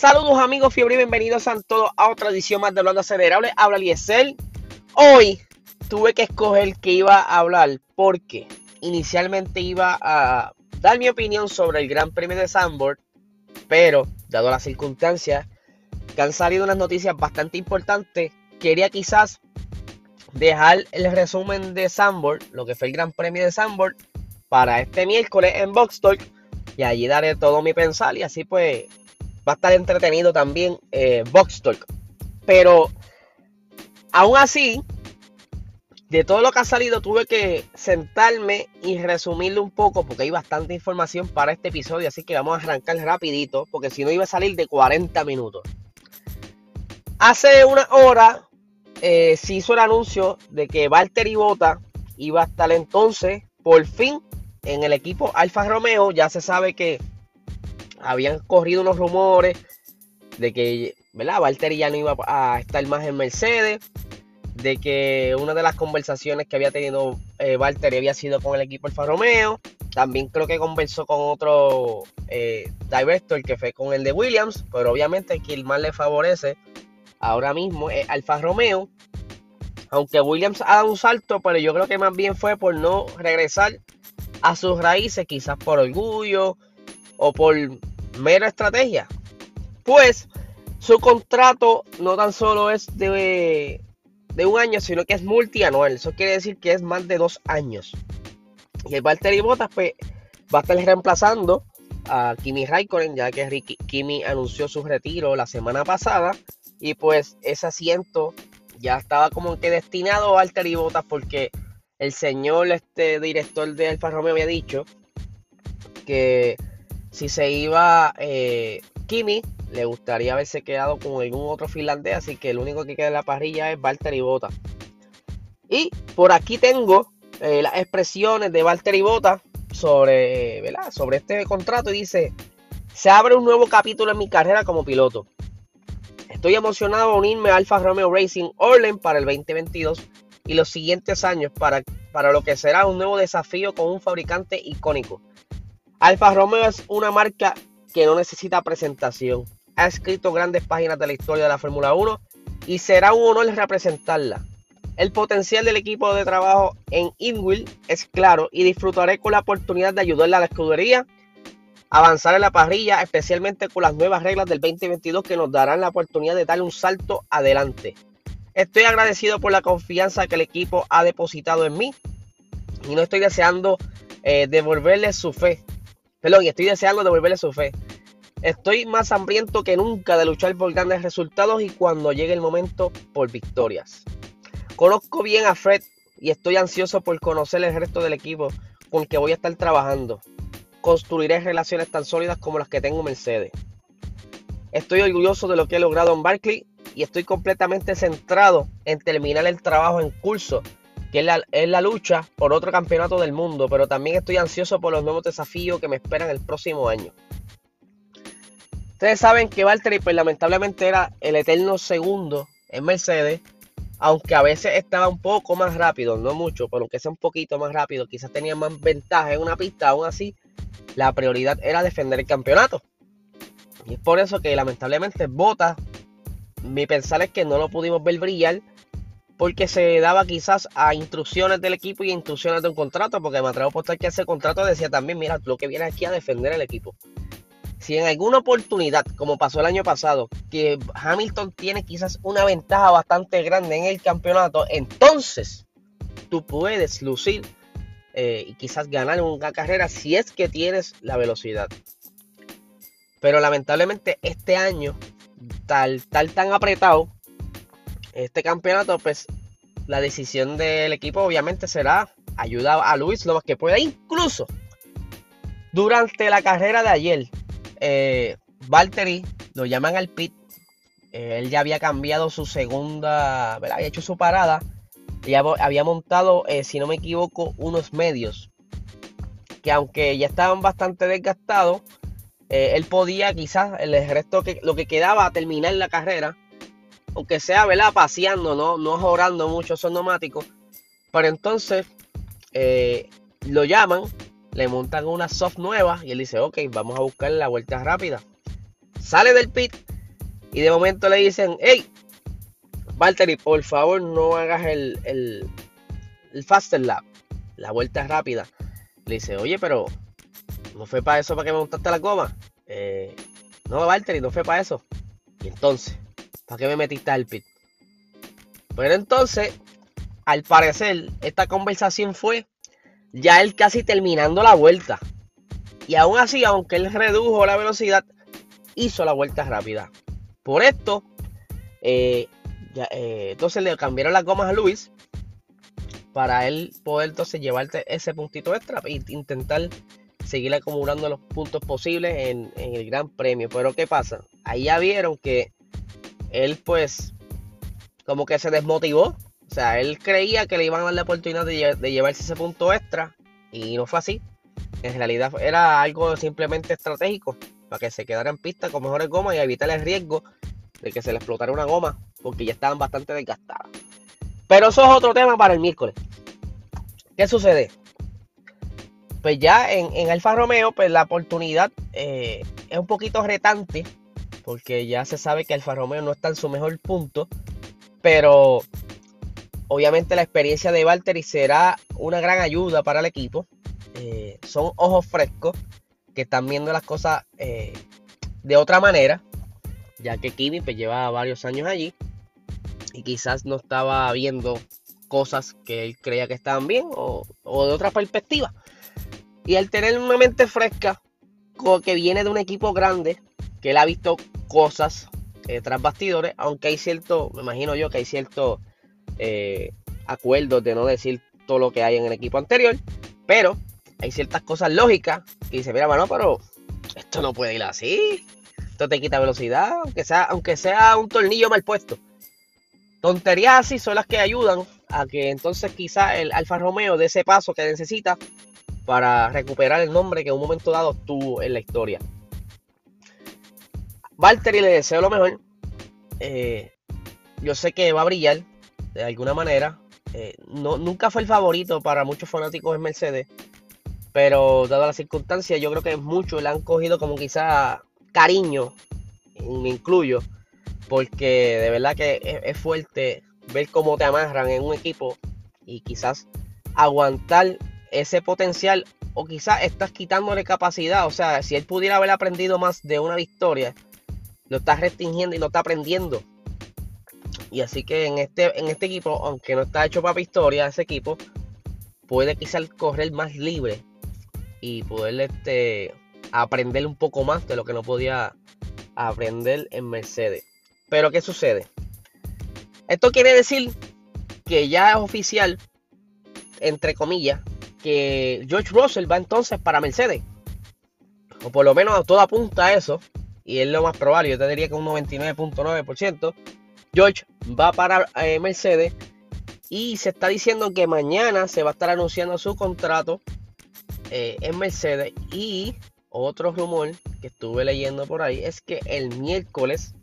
Saludos amigos fiebre y bienvenidos a todos a otra edición más de Hablando Acelerable. Habla Liesel. Hoy tuve que escoger qué iba a hablar porque inicialmente iba a dar mi opinión sobre el Gran Premio de Sandboard, pero dado las circunstancias que han salido unas noticias bastante importantes, quería quizás dejar el resumen de Sandboard, lo que fue el Gran Premio de Sandboard, para este miércoles en Box Talk y allí daré todo mi pensar y así pues va a estar entretenido también eh, Talk. Pero aún así, de todo lo que ha salido, tuve que sentarme y resumirlo un poco porque hay bastante información para este episodio. Así que vamos a arrancar rapidito porque si no iba a salir de 40 minutos. Hace una hora eh, se hizo el anuncio de que Valtteri Bota iba a estar entonces por fin en el equipo Alfa Romeo. Ya se sabe que habían corrido unos rumores de que, ¿verdad? Valtteri ya no iba a estar más en Mercedes, de que una de las conversaciones que había tenido eh, Valtteri había sido con el equipo Alfa Romeo. También creo que conversó con otro eh, director que fue con el de Williams, pero obviamente quien más le favorece ahora mismo es Alfa Romeo. Aunque Williams ha dado un salto, pero yo creo que más bien fue por no regresar a sus raíces, quizás por orgullo o por mera estrategia. Pues su contrato no tan solo es de, de un año, sino que es multianual. Eso quiere decir que es más de dos años. Y el Valtteri Bottas pues, va a estar reemplazando a Kimi Raikkonen, ya que Ricky, Kimi anunció su retiro la semana pasada. Y pues ese asiento ya estaba como que destinado a Valtteri Bottas porque el señor este director de Alfa Romeo había dicho que si se iba eh, Kimi, le gustaría haberse quedado con algún otro finlandés, así que el único que queda en la parrilla es Valtteri Bottas. Y por aquí tengo eh, las expresiones de Valtteri Bottas sobre, sobre este contrato y dice, se abre un nuevo capítulo en mi carrera como piloto. Estoy emocionado a unirme a Alfa Romeo Racing Orlen para el 2022 y los siguientes años para, para lo que será un nuevo desafío con un fabricante icónico. Alfa Romeo es una marca que no necesita presentación. Ha escrito grandes páginas de la historia de la Fórmula 1 y será un honor representarla. El potencial del equipo de trabajo en Inwil es claro y disfrutaré con la oportunidad de ayudarle a la escudería a avanzar en la parrilla, especialmente con las nuevas reglas del 2022 que nos darán la oportunidad de dar un salto adelante. Estoy agradecido por la confianza que el equipo ha depositado en mí y no estoy deseando eh, devolverle su fe. Perdón, y estoy deseando devolverle su fe. Estoy más hambriento que nunca de luchar por grandes resultados y cuando llegue el momento por victorias. Conozco bien a Fred y estoy ansioso por conocer el resto del equipo con el que voy a estar trabajando. Construiré relaciones tan sólidas como las que tengo en Mercedes. Estoy orgulloso de lo que he logrado en Barclay y estoy completamente centrado en terminar el trabajo en curso que es la, lucha por otro campeonato del mundo, pero también estoy ansioso por los nuevos desafíos que me esperan el próximo año. Ustedes saben que Valtteri pues lamentablemente era el eterno segundo en Mercedes, aunque a veces estaba un poco más rápido, no mucho, pero aunque sea un poquito más rápido, quizás tenía más ventaja en una pista, aún así la prioridad era defender el campeonato. Y es por eso que lamentablemente Bota, mi pensar es que no lo pudimos ver brillar porque se daba quizás a instrucciones del equipo y instrucciones de un contrato, porque me atrevo a que ese contrato decía también, mira, lo que viene aquí a defender el equipo. Si en alguna oportunidad, como pasó el año pasado, que Hamilton tiene quizás una ventaja bastante grande en el campeonato, entonces tú puedes lucir eh, y quizás ganar una carrera si es que tienes la velocidad. Pero lamentablemente este año, tal, tal tan apretado, este campeonato, pues la decisión del equipo obviamente será ayudar a Luis lo más que pueda. Incluso durante la carrera de ayer, eh, Valtteri lo llaman al pit. Eh, él ya había cambiado su segunda, había hecho su parada. Ya había montado, eh, si no me equivoco, unos medios. Que aunque ya estaban bastante desgastados, eh, él podía quizás el resto que lo que quedaba terminar la carrera aunque sea, ¿verdad? Paseando, no, no jorando mucho esos neumáticos. Pero entonces eh, lo llaman, le montan una soft nueva y él dice, ok, vamos a buscar la vuelta rápida. sale del pit y de momento le dicen, hey, Valtteri, por favor no hagas el, el, el faster lap, la vuelta rápida. Le dice, oye, pero no fue para eso para que me montaste la goma. Eh, no, Valtteri, no fue para eso. Y entonces, ¿para qué me metiste al pit? Pero entonces, al parecer, esta conversación fue ya él casi terminando la vuelta. Y aún así, aunque él redujo la velocidad, hizo la vuelta rápida. Por esto, eh, eh, entonces le cambiaron las gomas a Luis para él poder entonces llevarte ese puntito extra e intentar seguir acumulando los puntos posibles en, el Gran Premio. Pero ¿qué pasa? Ahí ya vieron que él pues como que se desmotivó. O sea, él creía que le iban a dar la oportunidad de, llevarse ese punto extra y no fue así. En realidad era algo simplemente estratégico para que se quedara en pista con mejores gomas y evitar el riesgo de que se le explotara una goma porque ya estaban bastante desgastadas. Pero eso es otro tema para el miércoles. ¿Qué sucede? Pues ya en, Alfa Romeo, pues la oportunidad eh, es un poquito retante, porque ya se sabe que Alfa Romeo no está en su mejor punto, pero obviamente la experiencia de Valtteri será una gran ayuda para el equipo. Eh, son ojos frescos que están viendo las cosas eh, de otra manera, ya que Kimi pues, lleva varios años allí y quizás no estaba viendo cosas que él creía que estaban bien o, de otra perspectiva. Y al tener una mente fresca, que viene de un equipo grande, que él ha visto cosas eh, tras bastidores, aunque hay cierto, me imagino yo que hay ciertos eh, acuerdos de no decir todo lo que hay en el equipo anterior, pero hay ciertas cosas lógicas que dice, mira, bueno, pero esto no puede ir así, esto te quita velocidad, aunque sea, aunque sea un tornillo mal puesto. Tonterías así son las que ayudan a que entonces quizá el Alfa Romeo dé ese paso que necesita para recuperar el nombre que en un momento dado tuvo en la historia. Valtteri le deseo lo mejor. Eh, yo sé que va a brillar de alguna manera. Eh, no, nunca fue el favorito para muchos fanáticos en Mercedes. Pero dado las circunstancias, yo creo que muchos le han cogido como quizá cariño. Me incluyo porque de verdad que es, fuerte ver cómo te amarran en un equipo y quizás aguantar ese potencial o quizás estás quitándole capacidad. O sea, si él pudiera haber aprendido más de una victoria, lo estás restringiendo y no está aprendiendo. Y así que en este, en este equipo, aunque no está hecho para victoria, ese equipo puede quizás correr más libre y poder este, aprender un poco más de lo que no podía aprender en Mercedes. Pero ¿qué sucede? Esto quiere decir que ya es oficial, entre comillas, que George Russell va entonces para Mercedes. O por lo menos todo apunta a eso. Y es lo más probable. Yo te diría que un 99.9%. George va para eh, Mercedes. Y se está diciendo que mañana se va a estar anunciando su contrato eh, en Mercedes. Y otro rumor que estuve leyendo por ahí es que el miércoles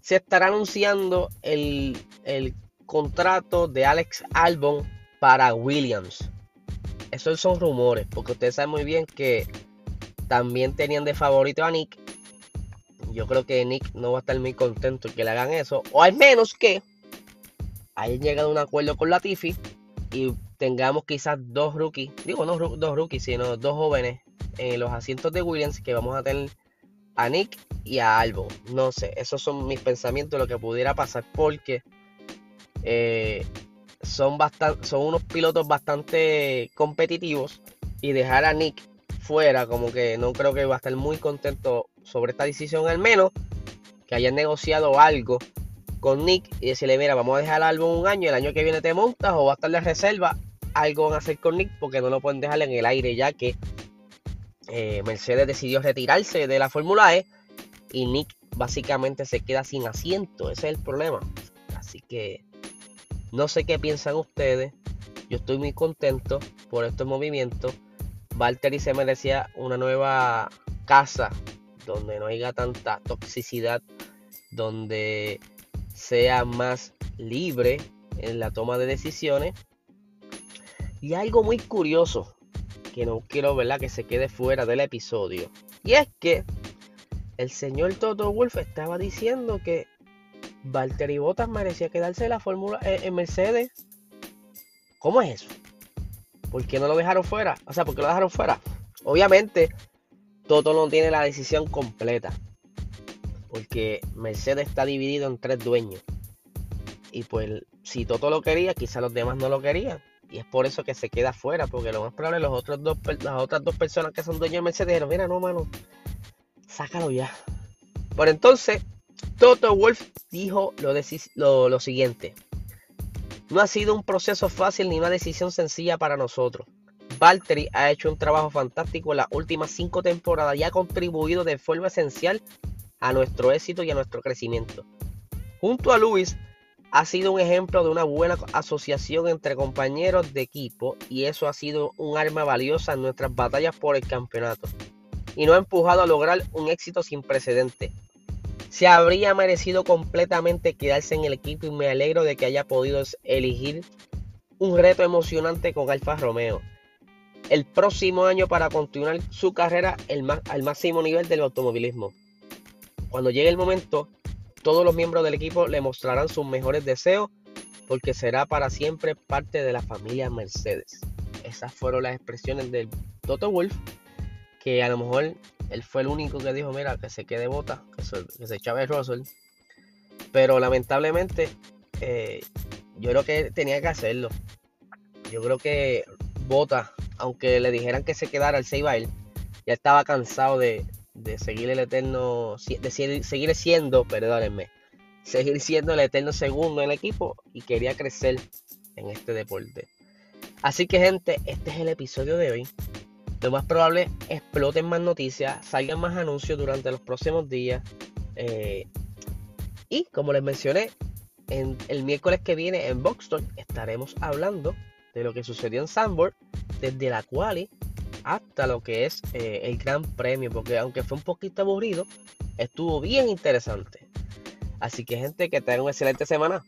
se estará anunciando el, contrato de Alex Albon para Williams. Esos son rumores, porque ustedes saben muy bien que también tenían de favorito a Nick. Yo creo que Nick no va a estar muy contento que le hagan eso. O al menos que hayan llegado a un acuerdo con Latifi y tengamos quizás dos rookies, digo no dos rookies, sino dos jóvenes en los asientos de Williams que vamos a tener a Nick y a Albon. No sé, esos son mis pensamientos lo que pudiera pasar porque eh, son, son unos pilotos bastante competitivos y dejar a Nick fuera como que no creo que va a estar muy contento sobre esta decisión al menos que hayan negociado algo con Nick y decirle mira vamos a dejar al álbum un año el año que viene te montas o va a estar de reserva algo van a hacer con Nick porque no lo pueden dejar en el aire ya que eh, Mercedes decidió retirarse de la Fórmula E y Nick básicamente se queda sin asiento. Ese es el problema. Así que no sé qué piensan ustedes. Yo estoy muy contento por estos movimientos. Valtteri se merecía una nueva casa donde no haya tanta toxicidad, donde sea más libre en la toma de decisiones. Y algo muy curioso que no quiero ¿verdad? que se quede fuera del episodio. Y es que el señor Toto Wolf estaba diciendo que Valtteri Bottas merecía quedarse la Fórmula eh, en Mercedes. ¿Cómo es eso? ¿Por qué no lo dejaron fuera? O sea, ¿por qué lo dejaron fuera? Obviamente, Toto no tiene la decisión completa. Porque Mercedes está dividido en tres dueños. Y pues, si Toto lo quería, quizá los demás no lo querían. Y es por eso que se queda fuera, porque lo más probable los otros dos, las otras dos personas que son dueños de Mercedes dijeron, mira, no, mano, sácalo ya. Por entonces, Toto Wolf dijo lo, lo siguiente. No ha sido un proceso fácil ni una decisión sencilla para nosotros. Valtteri ha hecho un trabajo fantástico en las últimas cinco temporadas y ha contribuido de forma esencial a nuestro éxito y a nuestro crecimiento. Junto a Luis, ha sido un ejemplo de una buena asociación entre compañeros de equipo y eso ha sido un arma valiosa en nuestras batallas por el campeonato y nos ha empujado a lograr un éxito sin precedentes. Se habría merecido completamente quedarse en el equipo y me alegro de que haya podido elegir un reto emocionante con Alfa Romeo. El próximo año para continuar su carrera al máximo nivel del automovilismo. Cuando llegue el momento, todos los miembros del equipo le mostrarán sus mejores deseos porque será para siempre parte de la familia Mercedes. Esas fueron las expresiones del Toto Wolf, que a lo mejor él fue el único que dijo, mira, que se quede bota, que se, que se Russell. Pero lamentablemente, eh, yo creo que tenía que hacerlo. Yo creo que Bota, aunque le dijeran que se quedara, el se iba ya estaba cansado de, de seguir el eterno, de seguir siendo, perdónenme, seguir siendo el eterno segundo en el equipo y quería crecer en este deporte. Así que gente, este es el episodio de hoy. Lo más probable exploten más noticias, salgan más anuncios durante los próximos días. Eh, y como les mencioné, en el miércoles que viene en Boxton estaremos hablando de lo que sucedió en Sandboard desde la quali hasta lo que es eh, el Gran Premio, porque aunque fue un poquito aburrido, estuvo bien interesante. Así que gente, que tengan una excelente semana.